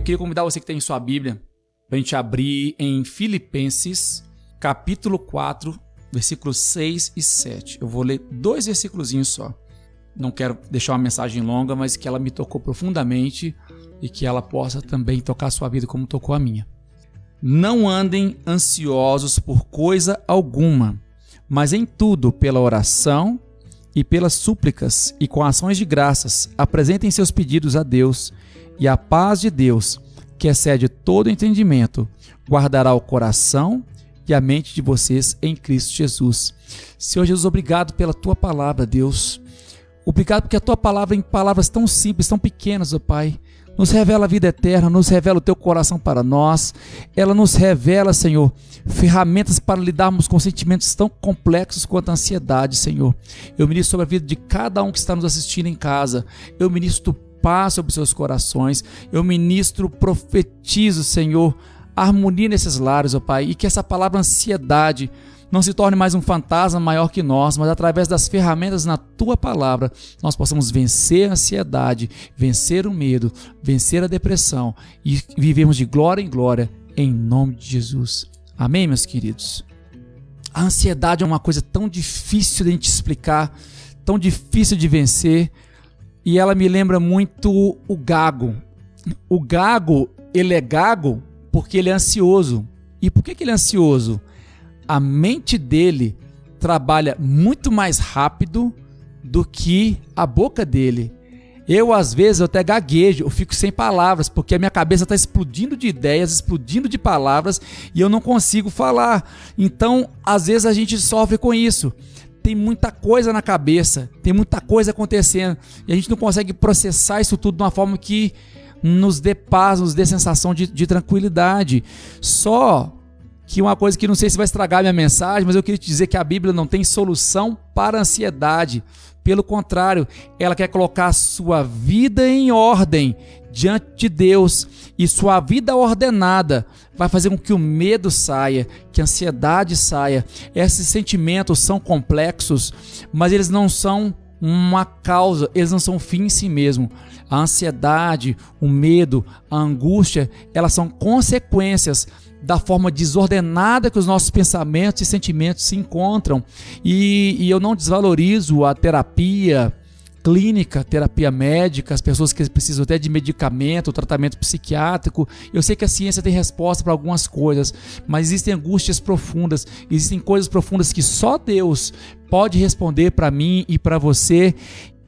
Eu queria convidar você que tem sua Bíblia para a gente abrir em Filipenses, capítulo 4, versículos 6 e 7. Eu vou ler dois versículos só. Não quero deixar uma mensagem longa, mas que ela me tocou profundamente e que ela possa também tocar a sua vida como tocou a minha. Não andem ansiosos por coisa alguma, mas em tudo, pela oração e pelas súplicas e com ações de graças, apresentem seus pedidos a Deus, e a paz de Deus, que excede todo entendimento, guardará o coração e a mente de vocês em Cristo Jesus. Senhor Jesus, obrigado pela tua palavra, Deus. Obrigado porque a tua palavra em palavras tão simples, tão pequenas, ó Pai, nos revela a vida eterna, nos revela o teu coração para nós. Ela nos revela, Senhor, ferramentas para lidarmos com sentimentos tão complexos quanto a ansiedade, Senhor. Eu ministro sobre a vida de cada um que está nos assistindo em casa. Eu ministro paz sobre seus corações. Eu ministro, profetizo, Senhor, harmonia nesses lares, ó Pai, e que essa palavra ansiedade não se torne mais um fantasma maior que nós, mas através das ferramentas na tua palavra, nós possamos vencer a ansiedade, vencer o medo, vencer a depressão e vivemos de glória em glória em nome de Jesus. Amém, meus queridos? A ansiedade é uma coisa tão difícil de a gente explicar, tão difícil de vencer, e ela me lembra muito o gago. O gago, ele é gago porque ele é ansioso. E por que, que ele é ansioso? a mente dele trabalha muito mais rápido do que a boca dele. Eu, às vezes, eu até gaguejo, eu fico sem palavras, porque a minha cabeça está explodindo de ideias, explodindo de palavras, e eu não consigo falar. Então, às vezes, a gente sofre com isso. Tem muita coisa na cabeça, tem muita coisa acontecendo, e a gente não consegue processar isso tudo de uma forma que nos dê paz, nos dê sensação de, de tranquilidade. Só que uma coisa que não sei se vai estragar minha mensagem, mas eu queria te dizer que a Bíblia não tem solução para a ansiedade. Pelo contrário, ela quer colocar a sua vida em ordem diante de Deus e sua vida ordenada vai fazer com que o medo saia, que a ansiedade saia. Esses sentimentos são complexos, mas eles não são uma causa, eles não são fim em si mesmo. A ansiedade, o medo, a angústia, elas são consequências da forma desordenada que os nossos pensamentos e sentimentos se encontram. E, e eu não desvalorizo a terapia clínica, terapia médica, as pessoas que precisam até de medicamento, tratamento psiquiátrico. Eu sei que a ciência tem resposta para algumas coisas, mas existem angústias profundas, existem coisas profundas que só Deus pode responder para mim e para você.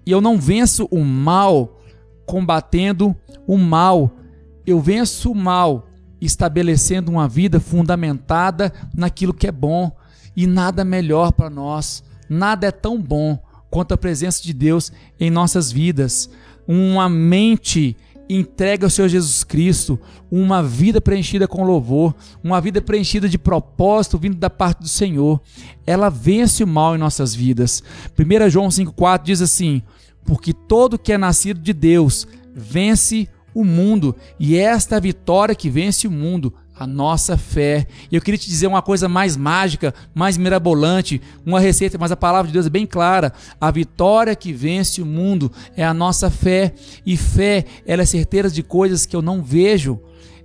E eu não venço o mal combatendo o mal. Eu venço o mal estabelecendo uma vida fundamentada naquilo que é bom e nada melhor para nós. Nada é tão bom quanto a presença de Deus em nossas vidas. Uma mente entregue ao Senhor Jesus Cristo, uma vida preenchida com louvor, uma vida preenchida de propósito vindo da parte do Senhor. Ela vence o mal em nossas vidas. 1 João 5,4 diz assim: Porque todo que é nascido de Deus vence o mundo, e esta é a vitória que vence o mundo, a nossa fé. E eu queria te dizer uma coisa mais mágica, mais mirabolante, uma receita, mas a palavra de Deus é bem clara. A vitória que vence o mundo é a nossa fé, e fé, ela é certeza de coisas que eu não vejo.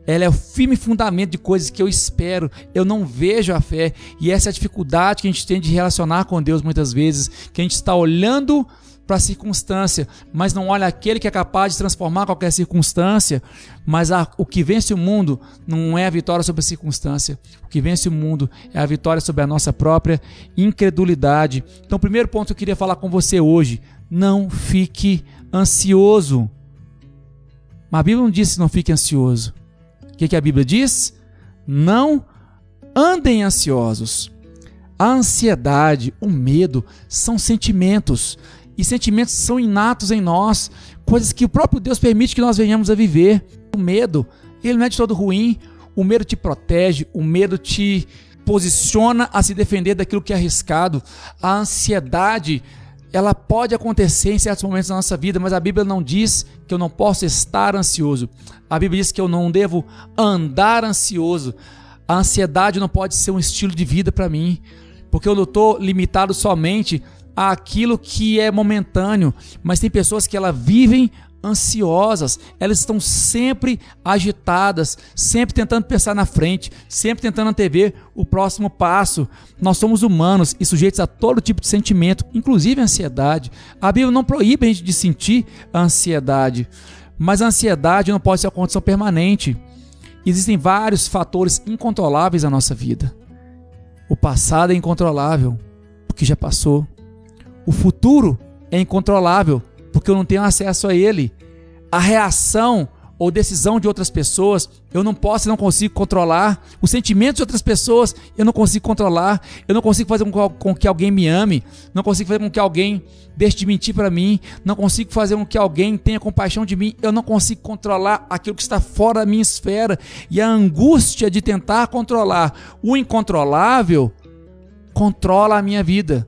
Ela é o firme fundamento de coisas que eu espero. Eu não vejo a fé. E essa é a dificuldade que a gente tem de relacionar com Deus muitas vezes. Que a gente está olhando para a circunstância, mas não olha aquele que é capaz de transformar qualquer circunstância. Mas a, o que vence o mundo não é a vitória sobre a circunstância. O que vence o mundo é a vitória sobre a nossa própria incredulidade. Então, o primeiro ponto que eu queria falar com você hoje: não fique ansioso. Mas a Bíblia não diz não fique ansioso. O que, que a Bíblia diz? Não andem ansiosos. A ansiedade, o medo são sentimentos e sentimentos são inatos em nós, coisas que o próprio Deus permite que nós venhamos a viver. O medo, ele não é de todo ruim, o medo te protege, o medo te posiciona a se defender daquilo que é arriscado. A ansiedade, ela pode acontecer em certos momentos da nossa vida, mas a Bíblia não diz que eu não posso estar ansioso. A Bíblia diz que eu não devo andar ansioso. A ansiedade não pode ser um estilo de vida para mim, porque eu não estou limitado somente aquilo que é momentâneo, mas tem pessoas que elas vivem ansiosas, elas estão sempre agitadas, sempre tentando pensar na frente, sempre tentando antever o próximo passo. Nós somos humanos e sujeitos a todo tipo de sentimento, inclusive a ansiedade. A Bíblia não proíbe a gente de sentir a ansiedade, mas a ansiedade não pode ser uma condição permanente. Existem vários fatores incontroláveis na nossa vida. O passado é incontrolável, porque já passou. O futuro é incontrolável, porque eu não tenho acesso a ele. A reação ou decisão de outras pessoas, eu não posso e não consigo controlar. Os sentimentos de outras pessoas, eu não consigo controlar. Eu não consigo fazer com que alguém me ame. Não consigo fazer com que alguém deixe de mentir para mim. Não consigo fazer com que alguém tenha compaixão de mim. Eu não consigo controlar aquilo que está fora da minha esfera. E a angústia de tentar controlar o incontrolável controla a minha vida.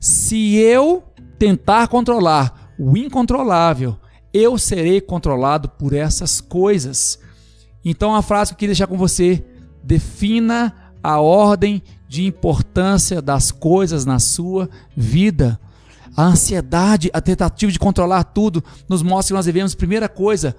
Se eu tentar controlar o incontrolável, eu serei controlado por essas coisas. Então, a frase que eu queria deixar com você: defina a ordem de importância das coisas na sua vida. A ansiedade, a tentativa de controlar tudo, nos mostra que nós devemos, primeira coisa,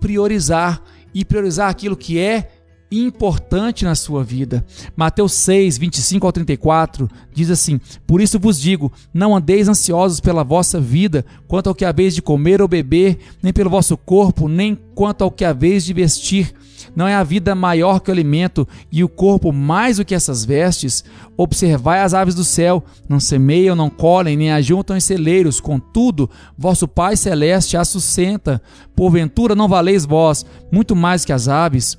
priorizar e priorizar aquilo que é importante na sua vida. Mateus 6, 25 ao 34 diz assim: Por isso vos digo, não andeis ansiosos pela vossa vida, quanto ao que haveis de comer ou beber, nem pelo vosso corpo, nem quanto ao que haveis de vestir. Não é a vida maior que o alimento, e o corpo mais do que essas vestes? Observai as aves do céu, não semeiam, não colhem, nem ajuntam em celeiros, contudo, vosso Pai Celeste as sustenta. Porventura não valeis vós muito mais que as aves?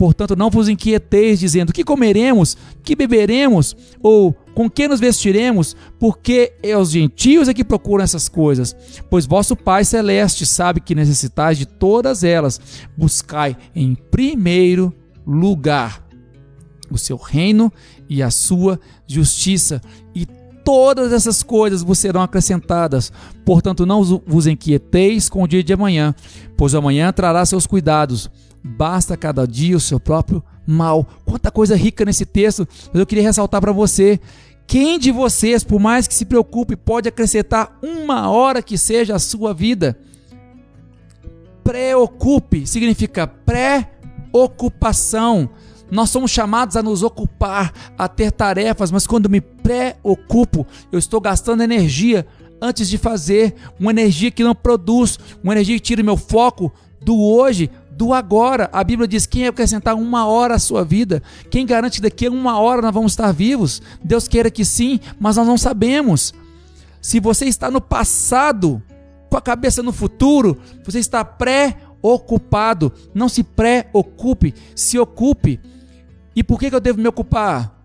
Portanto, não vos inquieteis dizendo: que comeremos, que beberemos, ou com que nos vestiremos, porque é os gentios é que procuram essas coisas. Pois vosso Pai celeste sabe que necessitais de todas elas. Buscai em primeiro lugar o seu reino e a sua justiça, e todas essas coisas vos serão acrescentadas. Portanto, não vos inquieteis com o dia de amanhã, pois amanhã trará seus cuidados basta cada dia o seu próprio mal. Quanta coisa rica nesse texto, mas eu queria ressaltar para você. Quem de vocês, por mais que se preocupe, pode acrescentar uma hora que seja a sua vida? Preocupe significa pré-ocupação. Nós somos chamados a nos ocupar, a ter tarefas, mas quando me preocupo, eu estou gastando energia antes de fazer, uma energia que não produz, uma energia que tira o meu foco do hoje do agora. A Bíblia diz: quem acrescentar uma hora à sua vida, quem garante daqui a uma hora nós vamos estar vivos? Deus queira que sim, mas nós não sabemos. Se você está no passado, com a cabeça no futuro, você está pré-ocupado. Não se preocupe, se ocupe. E por que eu devo me ocupar?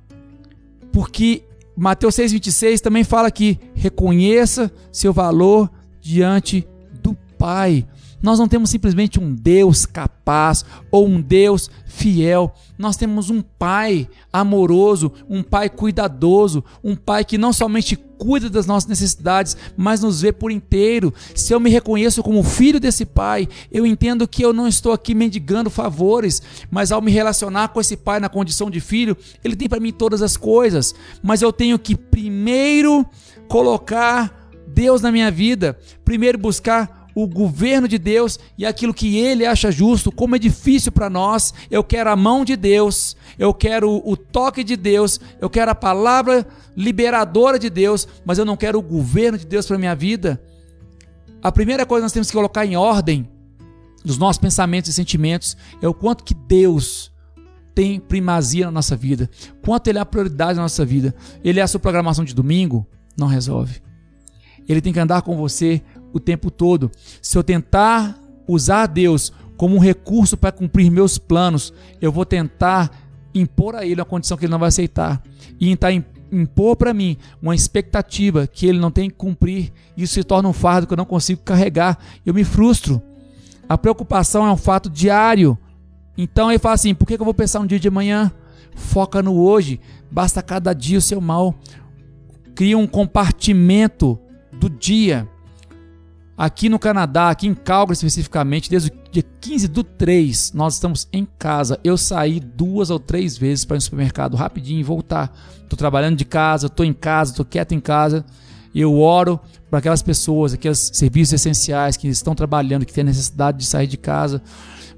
Porque Mateus 6,26 também fala que reconheça seu valor diante do Pai. Nós não temos simplesmente um Deus capaz ou um Deus fiel. Nós temos um Pai amoroso, um Pai cuidadoso, um Pai que não somente cuida das nossas necessidades, mas nos vê por inteiro. Se eu me reconheço como filho desse Pai, eu entendo que eu não estou aqui mendigando favores, mas ao me relacionar com esse Pai na condição de filho, Ele tem para mim todas as coisas. Mas eu tenho que primeiro colocar Deus na minha vida, primeiro buscar o governo de Deus e aquilo que ele acha justo, como é difícil para nós. Eu quero a mão de Deus, eu quero o toque de Deus, eu quero a palavra liberadora de Deus, mas eu não quero o governo de Deus para minha vida. A primeira coisa que nós temos que colocar em ordem dos nossos pensamentos e sentimentos é o quanto que Deus tem primazia na nossa vida, quanto ele é a prioridade na nossa vida. Ele é a sua programação de domingo, não resolve. Ele tem que andar com você o tempo todo. Se eu tentar usar Deus como um recurso para cumprir meus planos, eu vou tentar impor a Ele uma condição que Ele não vai aceitar. E tentar impor para mim uma expectativa que Ele não tem que cumprir. Isso se torna um fardo que eu não consigo carregar. Eu me frustro. A preocupação é um fato diário Então ele fala assim: por que, eu vou pensar no dia de amanhã? Foca no hoje, basta cada dia o seu mal. Cria um compartimento do dia. Aqui no Canadá, aqui em Calgary especificamente, desde o dia 15 do 3, nós estamos em casa. Eu saí duas ou três vezes para ir no supermercado rapidinho e voltar. Estou trabalhando de casa, estou em casa, estou quieto em casa. Eu oro para aquelas pessoas, aqueles serviços essenciais que estão trabalhando, que têm necessidade de sair de casa.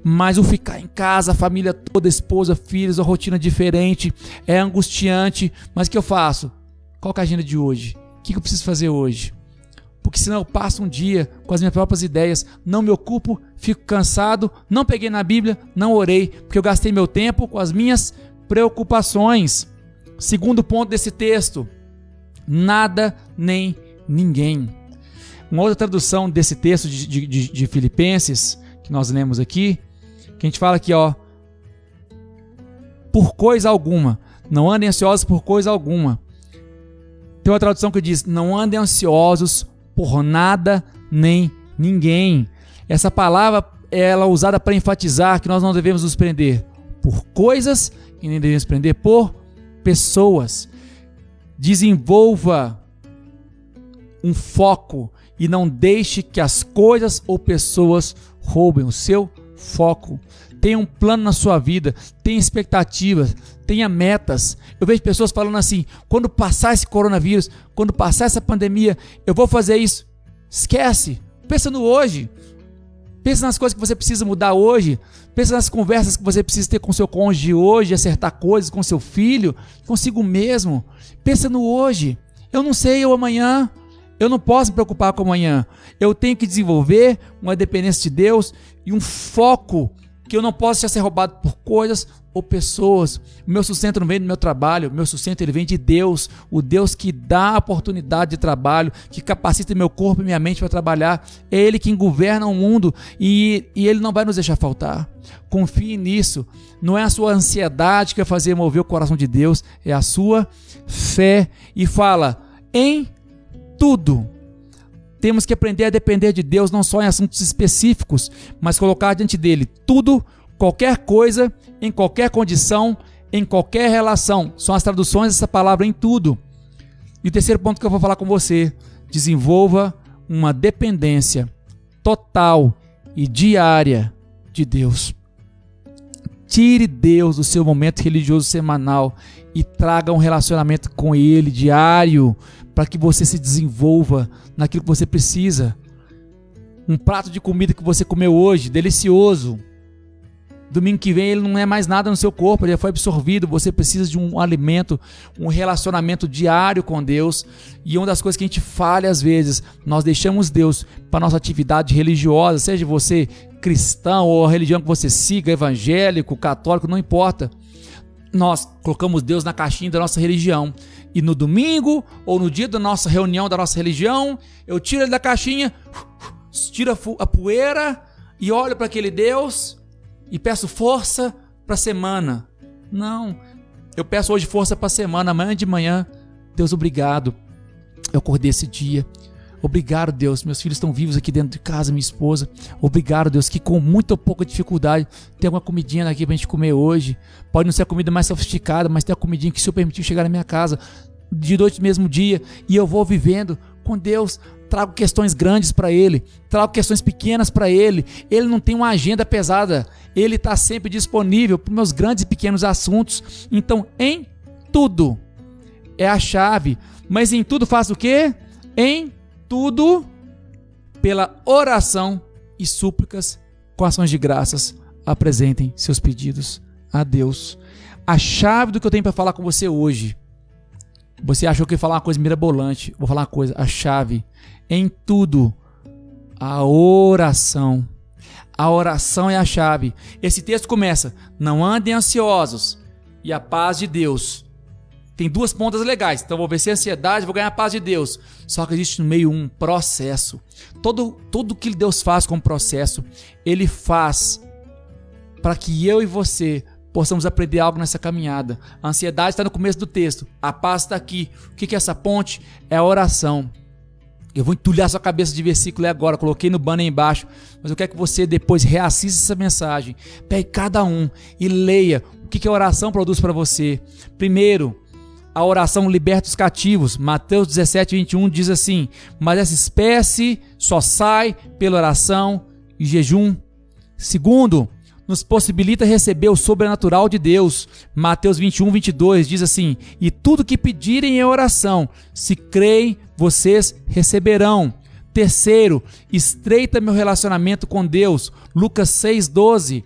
Mas o ficar em casa, a família toda, esposa, filhos, a rotina diferente, é angustiante. Mas o que eu faço? Qual é a agenda de hoje? O que eu preciso fazer hoje? Porque senão eu passo um dia com as minhas próprias ideias, não me ocupo, fico cansado, não peguei na Bíblia, não orei, porque eu gastei meu tempo com as minhas preocupações. Segundo ponto desse texto: nada nem ninguém. Uma outra tradução desse texto de, de, de, Filipenses, que nós lemos aqui, que a gente fala aqui, ó, por coisa alguma, não andem ansiosos por coisa alguma. Tem uma tradução que diz: não andem ansiosos por nada nem ninguém. Essa palavra ela é usada para enfatizar que nós não devemos nos prender por coisas e nem devemos prender por pessoas. Desenvolva um foco e não deixe que as coisas ou pessoas roubem o seu foco. Tenha um plano na sua vida, tenha expectativas, tenha metas. Eu vejo pessoas falando assim: quando passar esse coronavírus, quando passar essa pandemia, eu vou fazer isso. Esquece. Pensa no hoje. Pensa nas coisas que você precisa mudar hoje. Pensa nas conversas que você precisa ter com seu cônjuge hoje, acertar coisas com seu filho, consigo mesmo. Pensa no hoje. Eu não sei eu amanhã. Eu não posso me preocupar com amanhã. Eu tenho que desenvolver uma dependência de Deus e um foco que eu não posso ser roubado por coisas ou pessoas. O meu sustento não vem do meu trabalho, o meu sustento ele vem de Deus, o Deus que dá a oportunidade de trabalho, que capacita meu corpo e minha mente para trabalhar. É Ele quem governa o mundo e, e Ele não vai nos deixar faltar. Confie nisso. Não é a sua ansiedade que vai fazer mover o coração de Deus, é a sua fé. E fala em tudo temos que aprender a depender de Deus não só em assuntos específicos, mas colocar diante dele tudo, qualquer coisa, em qualquer condição, em qualquer relação. São as traduções dessa palavra em tudo. E o terceiro ponto que eu vou falar com você: desenvolva uma dependência total e diária de Deus. Tire Deus do seu momento religioso semanal e traga um relacionamento com Ele diário para que você se desenvolva naquilo que você precisa. Um prato de comida que você comeu hoje, delicioso. Domingo que vem ele não é mais nada no seu corpo, ele já foi absorvido. Você precisa de um alimento, um relacionamento diário com Deus. E uma das coisas que a gente falha às vezes, nós deixamos Deus para nossa atividade religiosa, seja você cristão ou a religião que você siga, evangélico, católico, não importa nós colocamos Deus na caixinha da nossa religião. E no domingo, ou no dia da nossa reunião da nossa religião, eu tiro ele da caixinha, tiro a poeira e olho para aquele Deus e peço força para a semana. Não, eu peço hoje força para a semana, amanhã de manhã. Deus, obrigado. Eu acordei esse dia. Obrigado, Deus. Meus filhos estão vivos aqui dentro de casa, minha esposa. Obrigado, Deus, que com muita ou pouca dificuldade tem uma comidinha aqui pra gente comer hoje. Pode não ser a comida mais sofisticada, mas tem a comidinha que o Senhor permitiu chegar na minha casa de noite mesmo dia e eu vou vivendo com Deus. Trago questões grandes para Ele, trago questões pequenas para Ele. Ele não tem uma agenda pesada, Ele está sempre disponível para meus grandes e pequenos assuntos. Então, em tudo é a chave. Mas em tudo faço o quê? Em tudo pela oração e súplicas com ações de graças apresentem seus pedidos a Deus. A chave do que eu tenho para falar com você hoje. Você achou que ia falar uma coisa mirabolante? Vou falar uma coisa, a chave em tudo a oração. A oração é a chave. Esse texto começa: Não andem ansiosos, e a paz de Deus, tem duas pontas legais. Então vou vencer a ansiedade, vou ganhar a paz de Deus. Só que existe no meio um processo. Todo tudo que Deus faz com processo, ele faz para que eu e você possamos aprender algo nessa caminhada. A ansiedade está no começo do texto, a paz está aqui. O que é essa ponte? É a oração. Eu vou entulhar sua cabeça de versículo agora, coloquei no banner embaixo, mas eu quero que você depois reassista essa mensagem. Pegue cada um e leia o que a oração produz para você. Primeiro, a oração liberta os cativos. Mateus 17, 21 diz assim: Mas essa espécie só sai pela oração e jejum. Segundo, nos possibilita receber o sobrenatural de Deus. Mateus 21, 22 diz assim: E tudo que pedirem em oração, se creem, vocês receberão. Terceiro, estreita meu relacionamento com Deus. Lucas 6,12.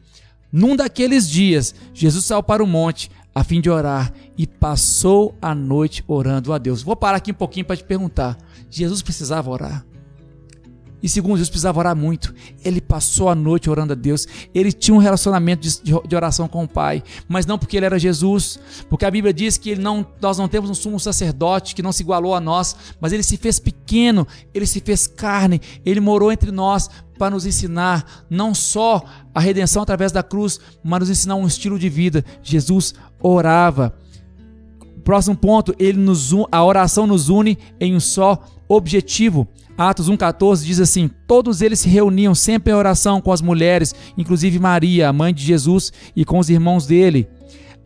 Num daqueles dias, Jesus saiu para o monte a fim de orar e passou a noite orando a Deus. Vou parar aqui um pouquinho para te perguntar: Jesus precisava orar? E segundo, Jesus precisava orar muito. Ele passou a noite orando a Deus. Ele tinha um relacionamento de, oração com o Pai. Mas não porque ele era Jesus. Porque a Bíblia diz que ele não, nós não temos um sumo sacerdote que não se igualou a nós. Mas ele se fez pequeno. Ele se fez carne. Ele morou entre nós para nos ensinar não só a redenção através da cruz, mas nos ensinar um estilo de vida. Jesus orava. Próximo ponto, ele nos, a oração nos une em um só objetivo. Atos 1,14 diz assim: Todos eles se reuniam sempre em oração com as mulheres, inclusive Maria, a mãe de Jesus, e com os irmãos dele.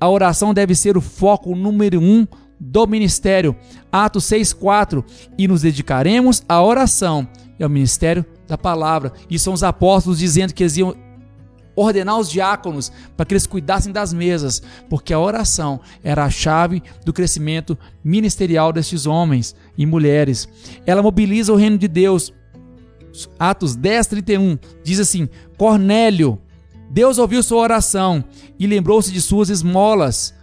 A oração deve ser o foco número um do ministério. Atos 6,4: E nos dedicaremos à oração e ao ministério da palavra. E são os apóstolos dizendo que eles iam ordenar os diáconos para que eles cuidassem das mesas, porque a oração era a chave do crescimento ministerial destes homens e mulheres. Ela mobiliza o reino de Deus. Atos 10, 31 diz assim: Cornélio, Deus ouviu sua oração e lembrou-se de suas esmolas.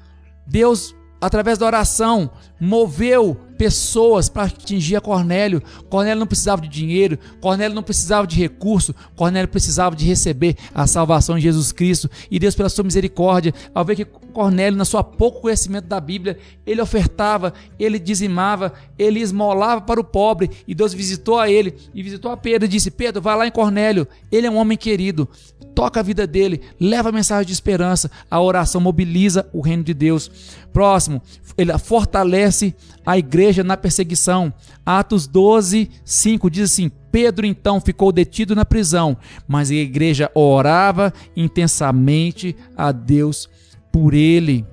Deus, através da oração, moveu pessoas para atingir a Cornélio. Cornélio não precisava de dinheiro, Cornélio não precisava de recurso, Cornélio precisava de receber a salvação em Jesus Cristo. E Deus, pela sua misericórdia, ao ver que Cornélio, na sua pouco conhecimento da Bíblia, ele ofertava, ele dizimava, ele esmolava para o pobre. E Deus visitou a ele e visitou a Pedro e disse: Pedro, vai lá em Cornélio, ele é um homem querido, toca a vida dele, leva a mensagem de esperança. A oração mobiliza o reino de Deus. Próximo, ele fortalece a igreja na perseguição. Atos 12, 5 diz assim: Pedro então ficou detido na prisão, mas a igreja orava intensamente a Deus por ele.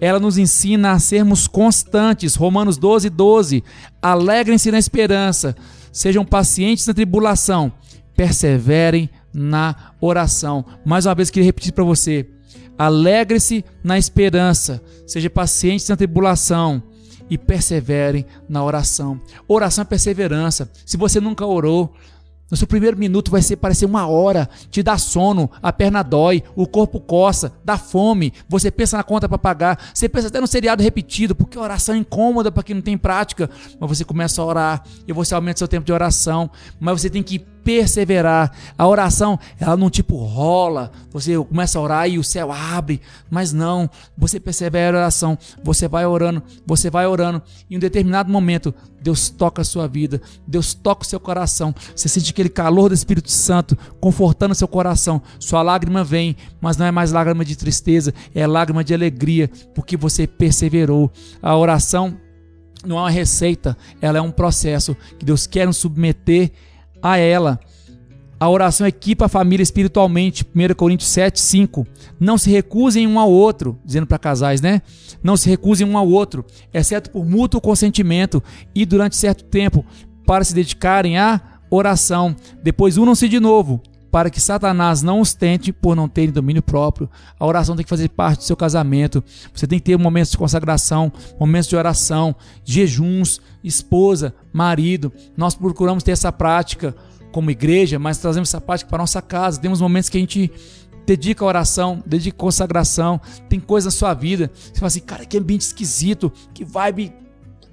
Ela nos ensina a sermos constantes. Romanos 12, 12. Alegrem-se na esperança, sejam pacientes na tribulação, perseverem na oração. Mais uma vez, queria repetir para você Alegre-se na esperança, seja paciente na tribulação e perseverem na oração. Oração é perseverança. Se você nunca orou, no seu primeiro minuto vai ser parecer uma hora, te dá sono, a perna dói, o corpo coça, dá fome, você pensa na conta para pagar, você pensa até no seriado repetido, porque oração é incômoda para quem não tem prática, mas você começa a orar e você aumenta seu tempo de oração, mas você tem que perseverar. A oração, ela não tipo rola, você começa a orar e o céu abre, mas não, você persevera a oração, você vai orando, você vai orando, e em um determinado momento, Deus toca a sua vida, Deus toca o seu coração, você sente aquele calor do Espírito Santo confortando seu coração, sua lágrima vem, mas não é mais lágrima de tristeza, é lágrima de alegria, porque você perseverou. A oração não é uma receita, ela é um processo que Deus quer nos submeter a ela. A oração equipa a família espiritualmente. 1 Coríntios 7, 5. Não se recusem um ao outro, dizendo para casais, né? Não se recusem um ao outro, exceto por mútuo consentimento e durante certo tempo, para se dedicarem à oração. Depois unam-se de novo, para que Satanás não os tente por não terem domínio próprio. A oração tem que fazer parte do seu casamento. Você tem que ter momentos de consagração, momentos de oração, jejuns, esposa, marido. Nós procuramos ter essa prática como igreja, mas trazemos essa prática para nossa casa. Temos momentos que a gente dedica a oração, dedica a consagração, tem coisa na sua vida. Você fala assim, cara, que ambiente esquisito, que vibe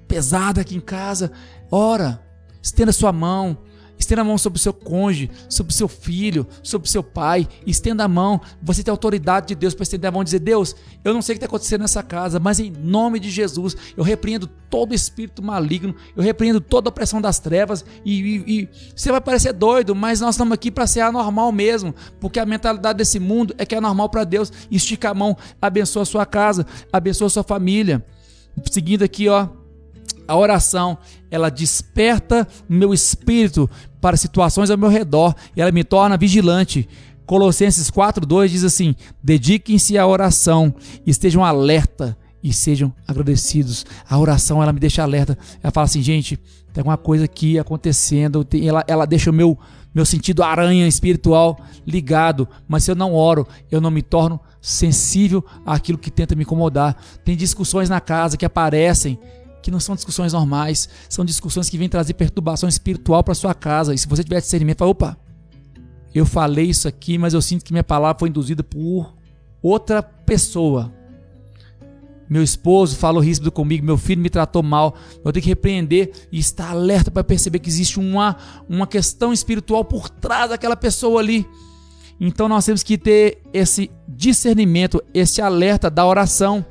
pesada aqui em casa. Ora, estenda sua mão, Estenda a mão sobre o seu cônjuge, sobre o seu filho, sobre o seu pai. Estenda a mão. Você tem autoridade de Deus para estender a mão e dizer: Deus, eu não sei o que está acontecendo nessa casa, mas em nome de Jesus, eu repreendo todo espírito maligno, eu repreendo toda a opressão das trevas. E, e, e você vai parecer doido, mas nós estamos aqui para ser anormal mesmo, porque a mentalidade desse mundo é que é normal para Deus. Estica a mão, abençoa a sua casa, abençoa a sua família. Seguindo aqui, ó. A oração, ela desperta meu espírito para situações ao meu redor e ela me torna vigilante. Colossenses 4:2 diz assim: "Dediquem-se à oração, estejam alerta e sejam agradecidos". A oração ela me deixa alerta. Ela fala assim: "Gente, tem alguma coisa aqui acontecendo". Ela, ela deixa o meu meu sentido aranha espiritual ligado, mas se eu não oro, eu não me torno sensível àquilo que tenta me incomodar. Tem discussões na casa que aparecem que não são discussões normais, são discussões que vêm trazer perturbação espiritual para sua casa. E se você tiver discernimento, fala, opa, eu falei isso aqui, mas eu sinto que minha palavra foi induzida por outra pessoa. Meu esposo falou ríspido comigo, meu filho me tratou mal. Eu tenho que repreender e estar alerta para perceber que existe uma, uma questão espiritual por trás daquela pessoa ali. Então nós temos que ter esse discernimento, esse alerta da oração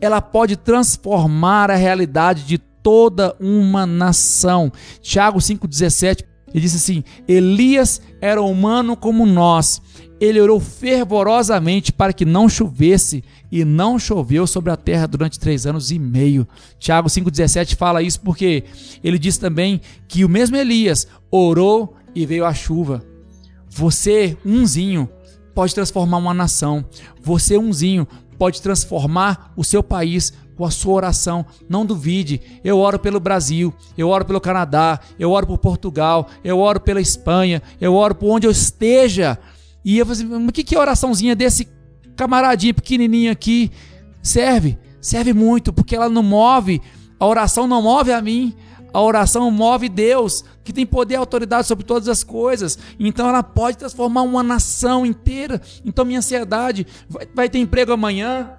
ela pode transformar a realidade de toda uma nação. Tiago 5,17 ele disse assim: Elias era humano como nós. Ele orou fervorosamente para que não chovesse, e não choveu sobre a terra durante três anos e meio. Tiago 5,17 fala isso porque ele diz também que o mesmo Elias orou e veio a chuva. Você, umzinho, pode transformar uma nação. Você, umzinho, pode transformar o seu país com a sua oração. Não duvide. Eu oro pelo Brasil, eu oro pelo Canadá, eu oro por Portugal, eu oro pela Espanha, eu oro por onde eu esteja. E eu falei assim, o que, que a oraçãozinha desse camaradinho pequenininho aqui serve? Serve muito, porque ela não move, a oração não move a mim, a oração move Deus, que tem poder e autoridade sobre todas as coisas. Então ela pode transformar uma nação inteira. Então minha ansiedade vai, vai ter emprego amanhã,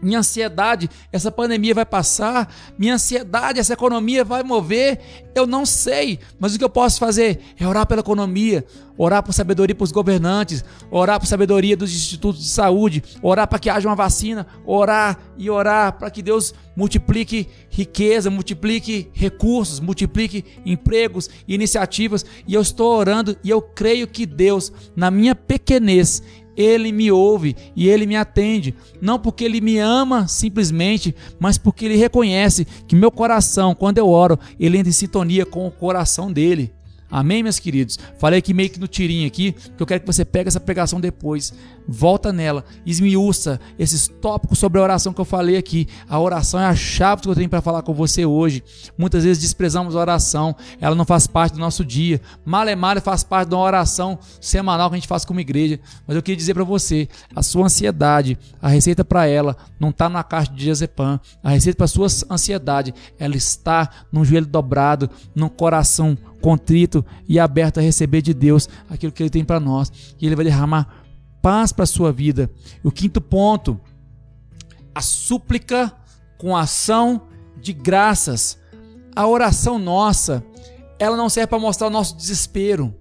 minha ansiedade, essa pandemia vai passar. Minha ansiedade, essa economia vai mover. Eu não sei, mas o que eu posso fazer é orar pela economia, orar por sabedoria para os governantes, orar por sabedoria dos institutos de saúde, orar para que haja uma vacina, orar e orar para que Deus multiplique riqueza, multiplique recursos, multiplique empregos, iniciativas. E eu estou orando e eu creio que Deus, na minha pequenez, ele me ouve e ele me atende, não porque ele me ama simplesmente, mas porque ele reconhece que meu coração, quando eu oro, ele entra em sintonia com o coração dele. Amém, meus queridos? Falei aqui meio que no tirinho aqui, que eu quero que você pegue essa pregação depois, volta nela, esmiuça esses tópicos sobre a oração que eu falei aqui. A oração é a chave que eu tenho para falar com você hoje. Muitas vezes desprezamos a oração, ela não faz parte do nosso dia. Malemar faz parte de uma oração semanal que a gente faz como igreja. Mas eu queria dizer para você, a sua ansiedade, a receita para ela não está na caixa de Jezepam. A receita para sua ansiedade, ela está num joelho dobrado, num coração contrito e aberto a receber de Deus aquilo que Ele tem para nós. E Ele vai derramar paz para a sua vida. O quinto ponto, a súplica com ação de graças. A oração nossa, ela não serve para mostrar o nosso desespero.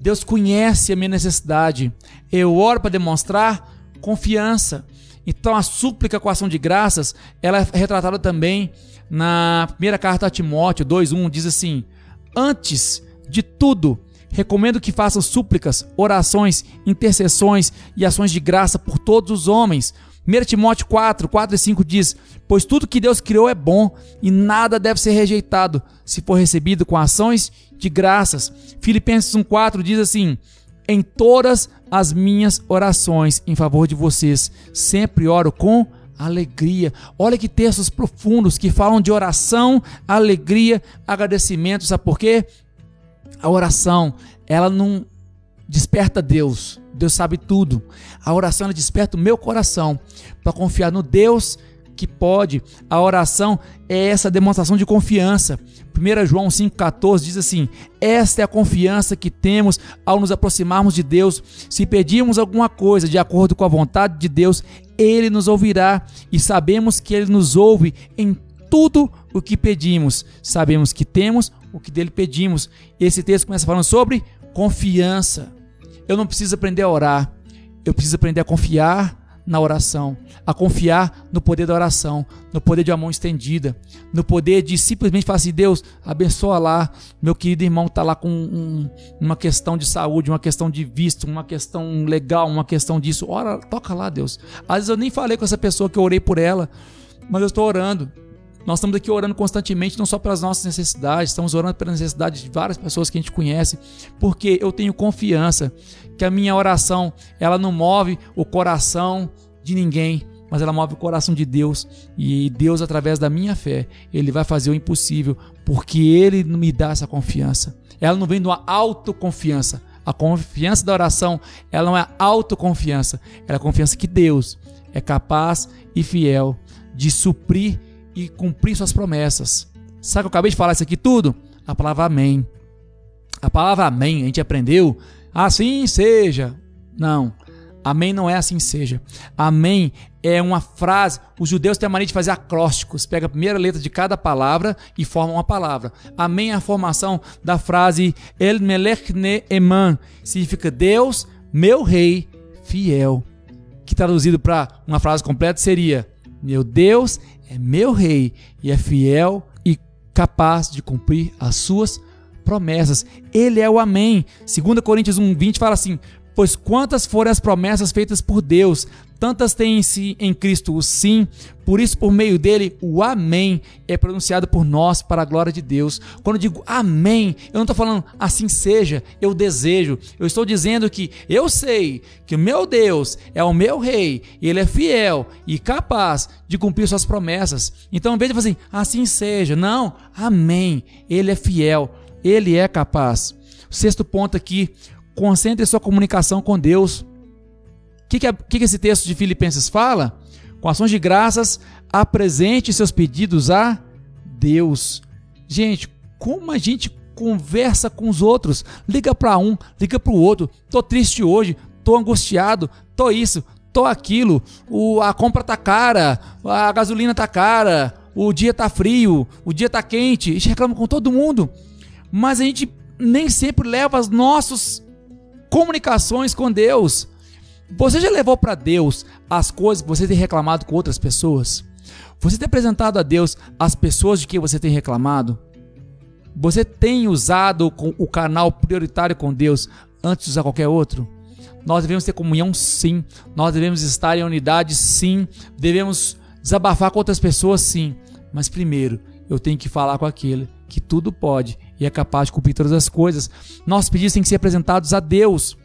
Deus conhece a minha necessidade. Eu oro para demonstrar confiança. Então a súplica com ação de graças, ela é retratada também na primeira carta a Timóteo 2:1 diz assim: Antes de tudo, recomendo que façam súplicas, orações, intercessões e ações de graça por todos os homens. 1 Timóteo 4, 4 e 5 diz: Pois tudo que Deus criou é bom e nada deve ser rejeitado, se for recebido com ações de graças. Filipenses 1,4 diz assim: Em todas as minhas orações em favor de vocês, sempre oro com alegria. Olha que textos profundos que falam de oração, alegria, agradecimento. Sabe por quê? A oração, ela não desperta Deus. Deus sabe tudo. A oração ela desperta o meu coração para confiar no Deus que pode. A oração é essa demonstração de confiança. 1 João 5,14 diz assim: Esta é a confiança que temos ao nos aproximarmos de Deus. Se pedirmos alguma coisa de acordo com a vontade de Deus, Ele nos ouvirá e sabemos que Ele nos ouve em tudo o que pedimos. Sabemos que temos o que dele pedimos. Esse texto começa falando sobre confiança. Eu não preciso aprender a orar, eu preciso aprender a confiar na oração, a confiar no poder da oração, no poder de uma mão estendida, no poder de simplesmente falar assim: Deus, abençoa lá, meu querido irmão está lá com um, uma questão de saúde, uma questão de visto, uma questão legal, uma questão disso. Ora, toca lá, Deus. Às vezes eu nem falei com essa pessoa que eu orei por ela, mas eu estou orando. Nós estamos aqui orando constantemente, não só pelas nossas necessidades, estamos orando pelas necessidades de várias pessoas que a gente conhece, porque eu tenho confiança que a minha oração, ela não move o coração de ninguém, mas ela move o coração de Deus e Deus através da minha fé, ele vai fazer o impossível, porque ele me dá essa confiança. Ela não vem de uma autoconfiança. A confiança da oração, ela não é autoconfiança, ela é a confiança que Deus é capaz e fiel de suprir e cumprir suas promessas. Sabe que eu acabei de falar isso aqui tudo? A palavra amém. A palavra amém, a gente aprendeu, assim seja. Não. Amém não é assim seja. Amém é uma frase. Os judeus têm a mania de fazer acrósticos. Pega a primeira letra de cada palavra e forma uma palavra. Amém é a formação da frase El Melech Ne Eman. Significa Deus, meu rei, fiel. Que traduzido para uma frase completa seria: Meu Deus é meu rei e é fiel e capaz de cumprir as suas promessas. Ele é o Amém. 2 Coríntios 1, 20 fala assim: Pois quantas forem as promessas feitas por Deus, tantas têm em si em Cristo o sim, por isso por meio dele o amém é pronunciado por nós para a glória de Deus. Quando eu digo amém, eu não estou falando assim seja, eu desejo. Eu estou dizendo que eu sei que o meu Deus é o meu rei, ele é fiel e capaz de cumprir suas promessas. Então, em vez de fazer assim, assim seja, não, amém, ele é fiel, ele é capaz. Sexto ponto aqui, Concentre sua comunicação com Deus. O que, que, que, que esse texto de Filipenses fala? Com ações de graças, apresente seus pedidos a Deus. Gente, como a gente conversa com os outros? Liga para um, liga para o outro. Tô triste hoje, tô angustiado, tô isso, tô aquilo. O, a compra tá cara, a gasolina tá cara, o dia tá frio, o dia tá quente. A gente reclama com todo mundo, mas a gente nem sempre leva os nossos comunicações com Deus. Você já levou para Deus as coisas que você tem reclamado com outras pessoas? Você tem apresentado a Deus as pessoas de quem você tem reclamado? Você tem usado o canal prioritário com Deus antes de usar qualquer outro? Nós devemos ter comunhão, sim. Nós devemos estar em unidade, sim. Devemos desabafar com outras pessoas, sim. Mas primeiro, eu tenho que falar com aquele que tudo pode e é capaz de cumprir todas as coisas. Nossos pedidos têm que ser apresentados a Deus.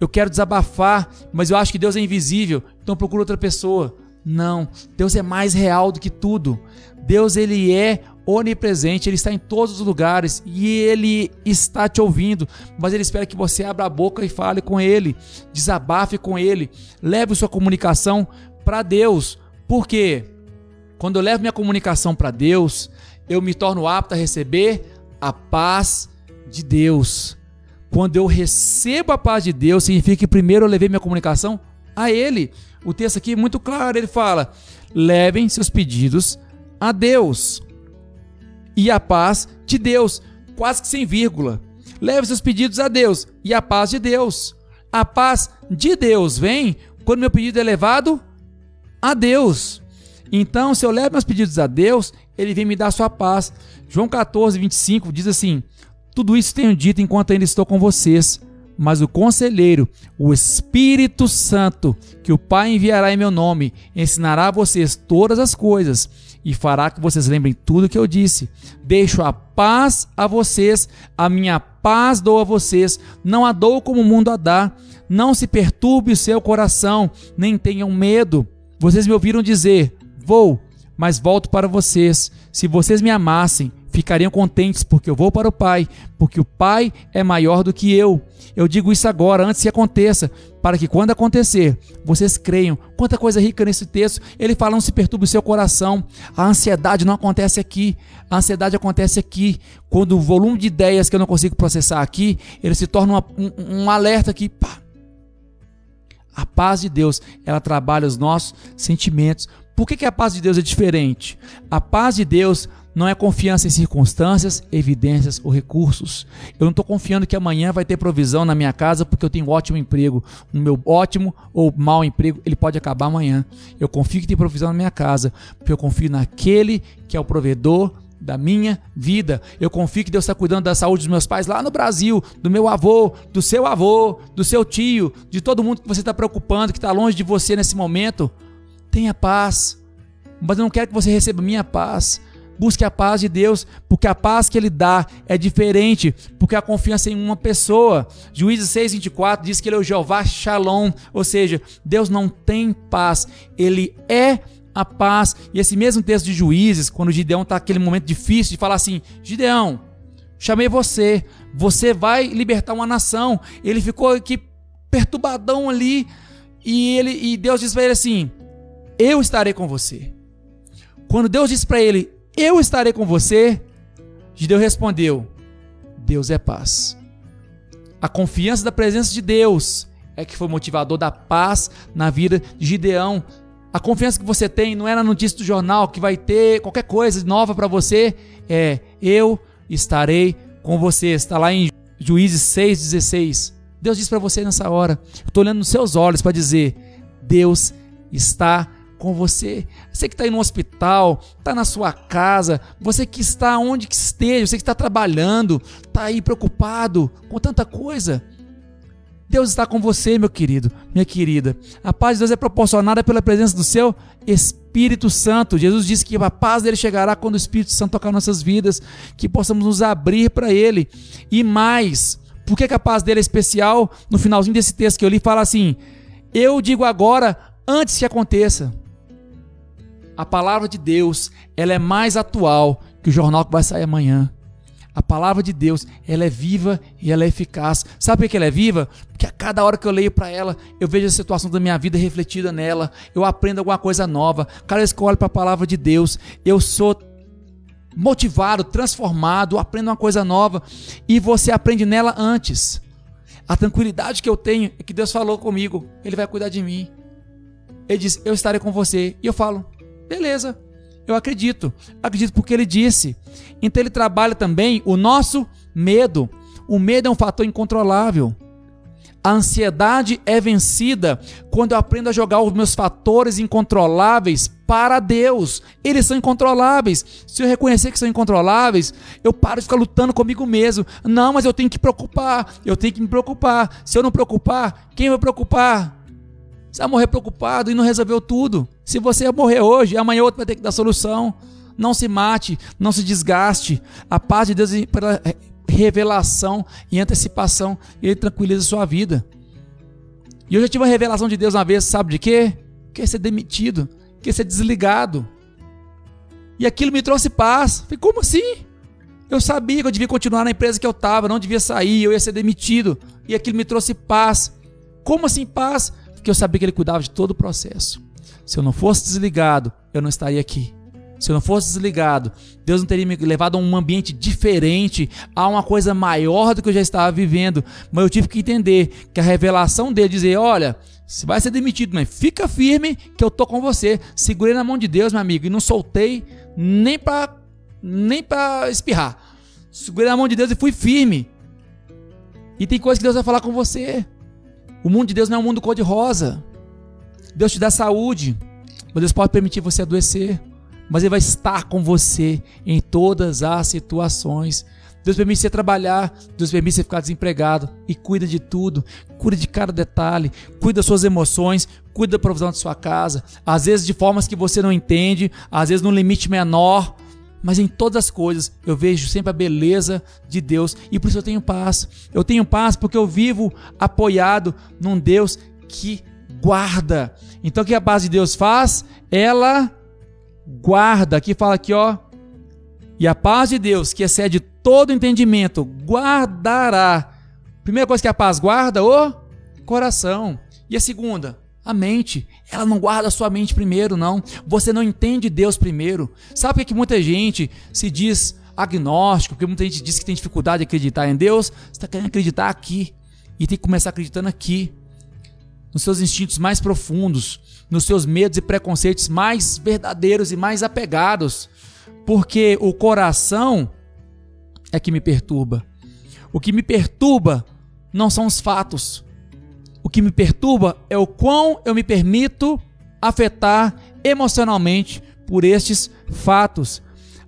Eu quero desabafar, mas eu acho que Deus é invisível, então procuro outra pessoa. Não, Deus é mais real do que tudo. Deus ele é onipresente, ele está em todos os lugares e ele está te ouvindo, mas ele espera que você abra a boca e fale com ele, desabafe com ele, leve sua comunicação para Deus. Por quê? Quando eu levo minha comunicação para Deus, eu me torno apto a receber a paz de Deus. Quando eu recebo a paz de Deus, significa que primeiro eu levei minha comunicação a Ele. O texto aqui é muito claro, ele fala: levem seus pedidos a Deus. E a paz de Deus, quase que sem vírgula. Leve seus pedidos a Deus e a paz de Deus. A paz de Deus vem quando meu pedido é levado a Deus. Então, se eu levo meus pedidos a Deus, Ele vem me dar sua paz. João 14, 25 diz assim: Tudo isso tenho dito enquanto ainda estou com vocês. Mas o conselheiro, o Espírito Santo, que o Pai enviará em meu nome, ensinará a vocês todas as coisas e fará que vocês lembrem tudo que eu disse. Deixo a paz a vocês, a minha paz dou a vocês, não a dou como o mundo a dá. Não se perturbe o seu coração, nem tenham medo. Vocês me ouviram dizer: Vou, mas volto para vocês. Se vocês me amassem, ficariam contentes, porque eu vou para o Pai, porque o Pai é maior do que eu. Eu digo isso agora, antes que aconteça, para que quando acontecer, vocês creiam. Quanta coisa rica nesse texto. Ele fala: não se perturbe o seu coração. A ansiedade não acontece aqui. A ansiedade acontece aqui. Quando o volume de ideias que eu não consigo processar aqui, ele se torna uma, um, um alerta aqui. Pá. A paz de Deus, ela trabalha os nossos sentimentos. Por que, que a paz de Deus é diferente? A paz de Deus não é confiança em circunstâncias, evidências ou recursos. Eu não estou confiando que amanhã vai ter provisão na minha casa porque eu tenho um ótimo emprego. O meu ótimo ou mau emprego, ele pode acabar amanhã. Eu confio que tem provisão na minha casa, porque eu confio naquele que é o provedor da minha vida. Eu confio que Deus está cuidando da saúde dos meus pais lá no Brasil, do meu avô, do seu avô, do seu tio, de todo mundo que você está preocupando, que está longe de você nesse momento. Tenha paz, mas eu não quero que você receba minha paz Busque a paz de Deus, porque a paz que Ele dá é diferente, porque a confiança em uma pessoa. Juízes 6,24 diz que Ele é o Jeová Shalom, ou seja, Deus não tem paz, Ele é a paz. E esse mesmo texto de Juízes, quando Gideão está naquele momento difícil de falar assim: Gideão, chamei você, você vai libertar uma nação. Ele ficou aqui perturbadão ali, e, ele, e Deus disse para ele assim: Eu estarei com você. Quando Deus disse para ele: Eu estarei com você, Gideão respondeu: Deus é paz. A confiança da presença de Deus é que foi motivador da paz na vida de Gideão. A confiança que você tem não é na notícia do jornal que vai ter qualquer coisa nova para você, é eu estarei com você. Está lá em Juízes 6,16. Deus diz para você nessa hora. Estou olhando nos seus olhos para dizer: Deus está com você. Você que está aí no hospital, está na sua casa, você que está onde que esteja, você que está trabalhando, está aí preocupado com tanta coisa. Deus está com você, meu querido, minha querida. A paz de Deus é proporcionada pela presença do seu Espírito Santo. Jesus disse que a paz dele chegará quando o Espírito Santo tocar nossas vidas, que possamos nos abrir para ele. E mais, por que, a paz dele é especial? No finalzinho desse texto que eu li, fala assim: Eu digo agora, antes que aconteça. A palavra de Deus, ela é mais atual que o jornal que vai sair amanhã. A palavra de Deus, ela é viva e ela é eficaz. Sabe por que ela é viva? Porque a cada hora que eu leio para ela, eu vejo a situação da minha vida refletida nela. Eu aprendo alguma coisa nova. Cada vez que eu olho para a palavra de Deus, eu sou motivado, transformado, aprendo uma coisa nova. E você aprende nela antes. A tranquilidade que eu tenho é que Deus falou comigo. Ele vai cuidar de mim. Ele diz: Eu estarei com você. E eu falo: Beleza. Eu acredito. Acredito porque ele disse. Então ele trabalha também o nosso medo. O medo é um fator incontrolável. A ansiedade é vencida quando eu aprendo a jogar os meus fatores incontroláveis para Deus. Eles são incontroláveis. Se eu reconhecer que são incontroláveis, eu paro de ficar lutando comigo mesmo. Não, mas eu tenho que preocupar. Eu tenho que me preocupar. Se eu não preocupar, quem vai preocupar? Você vai morrer preocupado e não resolveu tudo. Se você morrer hoje, amanhã outro vai ter que dar solução. Não se mate, não se desgaste. A paz de Deus é pela revelação e antecipação, ele tranquiliza a sua vida. E eu já tive uma revelação de Deus uma vez, sabe de quê? Que ser demitido, que ser desligado. E aquilo me trouxe paz. Falei, como assim? Eu sabia que eu devia continuar na empresa que eu estava, não devia sair, eu ia ser demitido. E aquilo me trouxe paz. Como assim paz? Porque eu sabia que ele cuidava de todo o processo. Se eu não fosse desligado, eu não estaria aqui. Se eu não fosse desligado, Deus não teria me levado a um ambiente diferente, a uma coisa maior do que eu já estava vivendo. Mas eu tive que entender que a revelação dele dizer: olha, você vai ser demitido, mas fica firme que eu tô com você. Segurei na mão de Deus, meu amigo, e não soltei nem para nem para espirrar. Segurei na mão de Deus e fui firme. E tem coisa que Deus vai falar com você. O mundo de Deus não é um mundo cor-de-rosa. Deus te dá saúde, mas Deus pode permitir você adoecer mas Ele vai estar com você em todas as situações. Deus permite você trabalhar, Deus permite você ficar desempregado e cuida de tudo, cuida de cada detalhe, cuida das suas emoções, cuida da provisão de sua casa, às vezes de formas que você não entende, às vezes num limite menor, mas em todas as coisas eu vejo sempre a beleza de Deus e por isso eu tenho paz. Eu tenho paz porque eu vivo apoiado num Deus que guarda. Então o que a paz de Deus faz? Ela guarda, aqui fala aqui, ó. E a paz de Deus, que excede todo entendimento, guardará. Primeira coisa que a paz guarda, o coração. E a segunda, a mente. Ela não guarda a sua mente primeiro, não. Você não entende Deus primeiro. Sabe por que muita gente se diz agnóstico, porque muita gente diz que tem dificuldade de acreditar em Deus? Você está querendo acreditar aqui. E tem que começar acreditando aqui. Nos seus instintos mais profundos nos seus medos e preconceitos mais verdadeiros e mais apegados, porque o coração é que me perturba. O que me perturba não são os fatos. O que me perturba é o quão eu me permito afetar emocionalmente por estes fatos.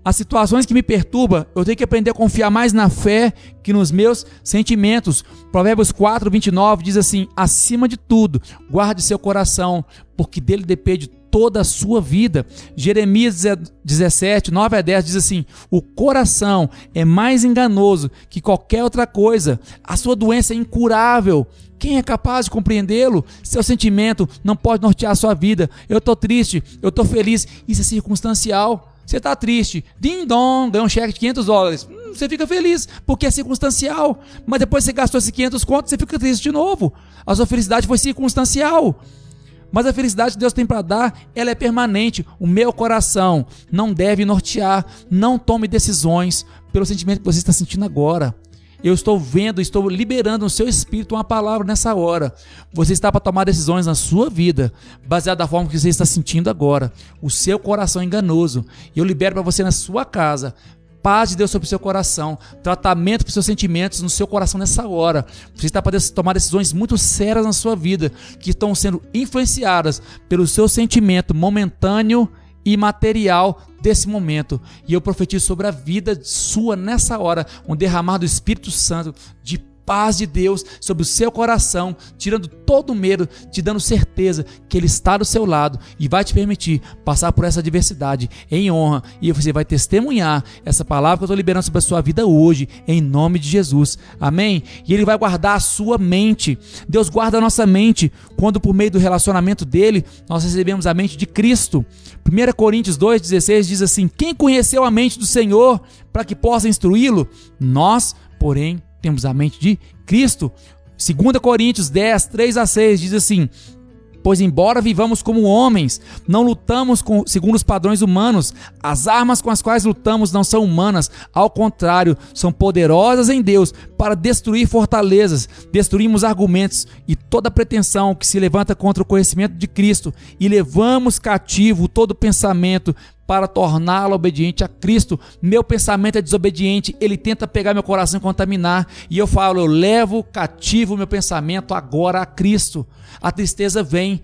As situações que me perturbam, eu tenho que aprender a confiar mais na fé que nos meus sentimentos. Provérbios 4, 29 diz assim: Acima de tudo, guarde seu coração, porque dele depende toda a sua vida. Jeremias 17, 9 a 10 diz assim: O coração é mais enganoso que qualquer outra coisa, a sua doença é incurável. Quem é capaz de compreendê-lo? Seu sentimento não pode nortear a sua vida. Eu estou triste, eu estou feliz. Isso é circunstancial. Você está triste, ding dong, ganhou um cheque de 500 dólares. Hum, você fica feliz, porque é circunstancial. Mas depois você gastou esses 500 contos, você fica triste de novo. A sua felicidade foi circunstancial. Mas a felicidade que Deus tem para dar, ela é permanente. O meu coração não deve nortear. Não tome decisões pelo sentimento que você está sentindo agora. Eu estou vendo, estou liberando no seu espírito uma palavra nessa hora. Você está para tomar decisões na sua vida, baseado na forma que você está sentindo agora. O seu coração é enganoso. Eu libero para você na sua casa paz de Deus sobre o seu coração, tratamento para os seus sentimentos no seu coração nessa hora. Você está para tomar decisões muito sérias na sua vida, que estão sendo influenciadas pelo seu sentimento momentâneo e material desse momento. E eu profetizo sobre a vida sua nessa hora, um derramar do Espírito Santo de paz de Deus sobre o seu coração, tirando todo o medo, te dando certeza que Ele está do seu lado e vai te permitir passar por essa adversidade em honra. E você vai testemunhar essa palavra que eu estou liberando sobre a sua vida hoje, em nome de Jesus. Amém? E Ele vai guardar a sua mente. Deus guarda a nossa mente quando, por meio do relacionamento dele, nós recebemos a mente de Cristo. 1 Coríntios 2,16 diz assim: Quem conheceu a mente do Senhor para que possa instruí-lo? Nós, porém, temos a mente de Cristo. 2 Coríntios 10, 3 a 6 diz assim: Pois, embora vivamos como homens, não lutamos com, segundo os padrões humanos. As armas com as quais lutamos não são humanas, ao contrário, são poderosas em Deus para destruir fortalezas. Destruímos argumentos e toda pretensão que se levanta contra o conhecimento de Cristo e levamos cativo todo pensamento para torná-lo obediente a Cristo. Meu pensamento é desobediente, ele tenta pegar meu coração e contaminar, e eu falo, eu levo cativo meu pensamento agora a Cristo. A tristeza vem,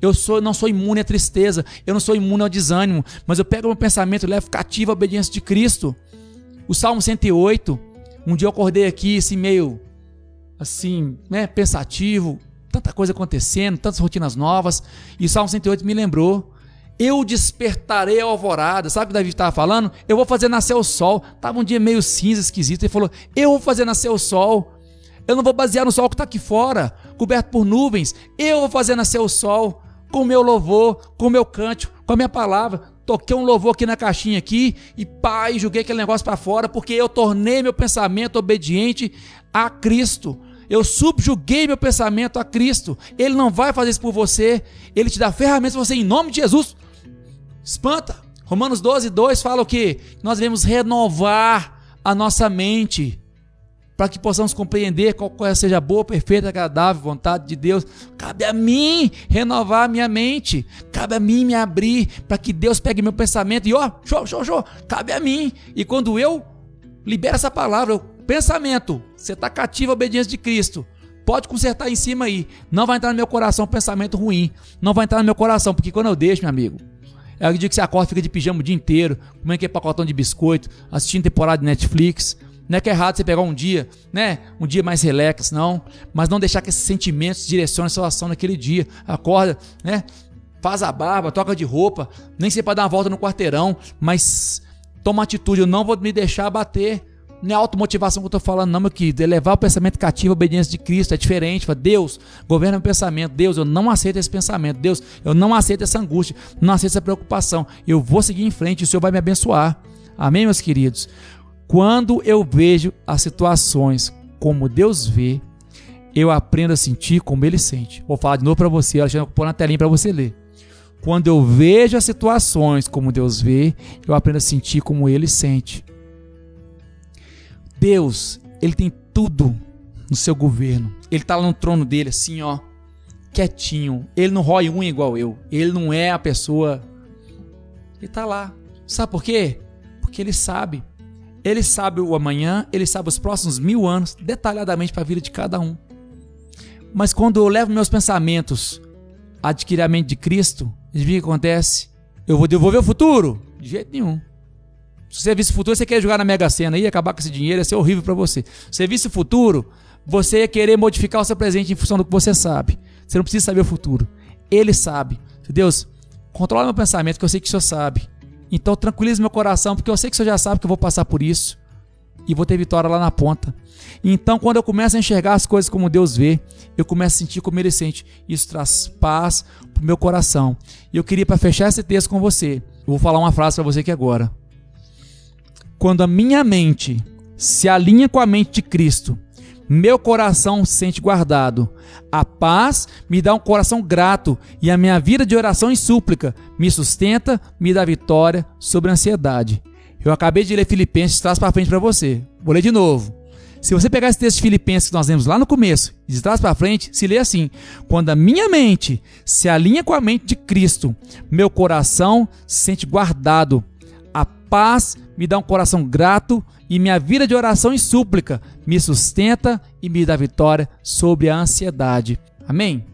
eu sou, não sou imune à tristeza, eu não sou imune ao desânimo, mas eu pego meu pensamento e levo cativo a obediência de Cristo. O Salmo 108, um dia eu acordei aqui assim meio assim, né, pensativo, tanta coisa acontecendo, tantas rotinas novas, e o Salmo 108 me lembrou eu despertarei a alvorada. Sabe o que Davi estava falando? Eu vou fazer nascer o sol. Tava um dia meio cinza, esquisito. Ele falou: Eu vou fazer nascer o sol. Eu não vou basear no sol que está aqui fora, coberto por nuvens. Eu vou fazer nascer o sol com o meu louvor, com o meu cântico, com a minha palavra. Toquei um louvor aqui na caixinha aqui e pai, joguei aquele negócio para fora porque eu tornei meu pensamento obediente a Cristo. Eu subjuguei meu pensamento a Cristo. Ele não vai fazer isso por você. Ele te dá ferramentas para você, em nome de Jesus, Espanta. Romanos 12, 2 fala o que? Nós devemos renovar a nossa mente para que possamos compreender qual seja a boa, perfeita, agradável vontade de Deus. Cabe a mim renovar a minha mente. Cabe a mim me abrir para que Deus pegue meu pensamento e ó, show, show, show. Cabe a mim. E quando eu libero essa palavra, o pensamento, você está cativo à obediência de Cristo. Pode consertar em cima aí. Não vai entrar no meu coração pensamento ruim. Não vai entrar no meu coração, porque quando eu deixo, meu amigo, é o dia que você acorda, fica de pijama o dia inteiro, comendo aquele pacotão de biscoito, assistindo temporada de Netflix. Não é que é errado você pegar um dia, né? Um dia mais relax, não. Mas não deixar que esses sentimentos direcionem a sua ação naquele dia. Acorda, né? Faz a barba, troca de roupa. Nem sei para dar uma volta no quarteirão, mas toma atitude. Eu não vou me deixar bater não é automotivação que eu estou falando, não, meu querido. É levar o pensamento cativo à obediência de Cristo. É diferente. Fala, Deus, governa meu pensamento. Deus, eu não aceito esse pensamento. Deus, eu não aceito essa angústia. Não aceito essa preocupação. Eu vou seguir em frente e o Senhor vai me abençoar. Amém, meus queridos? Quando eu vejo as situações como Deus vê, eu aprendo a sentir como Ele sente. Vou falar de novo para você, Alexandre, vou pôr na telinha para você ler. Quando eu vejo as situações como Deus vê, eu aprendo a sentir como Ele sente. Deus, ele tem tudo no seu governo. Ele está lá no trono dele, assim, ó, quietinho. Ele não rói um igual eu. Ele não é a pessoa. Ele está lá. Sabe por quê? Porque ele sabe. Ele sabe o amanhã, ele sabe os próximos mil anos, detalhadamente para a vida de cada um. Mas quando eu levo meus pensamentos a adquirir a mente de Cristo, o que acontece? Eu vou devolver o futuro? De jeito nenhum. Se você visse o futuro, você quer jogar na Mega Sena e acabar com esse dinheiro, ia ser horrível para você. Se você visse o futuro, você ia querer modificar o seu presente em função do que você sabe. Você não precisa saber o futuro. Ele sabe. Deus, controla meu pensamento, que eu sei que o Senhor sabe. Então tranquilize meu coração, porque eu sei que o Senhor já sabe que eu vou passar por isso e vou ter vitória lá na ponta. Então, quando eu começo a enxergar as coisas como Deus vê, eu começo a sentir como Ele sente. Isso traz paz pro meu coração. E eu queria, para fechar esse texto com você, eu vou falar uma frase para você aqui agora. Quando a minha mente se alinha com a mente de Cristo, meu coração se sente guardado. A paz me dá um coração grato e a minha vida de oração e súplica me sustenta, me dá vitória sobre a ansiedade. Eu acabei de ler Filipenses, traz para frente para você. Vou ler de novo. Se você pegar esse texto de Filipenses que nós lemos lá no começo, de trás para frente, se lê assim: Quando a minha mente se alinha com a mente de Cristo, meu coração se sente guardado. A paz me dá um coração grato e minha vida de oração e súplica me sustenta e me dá vitória sobre a ansiedade. Amém?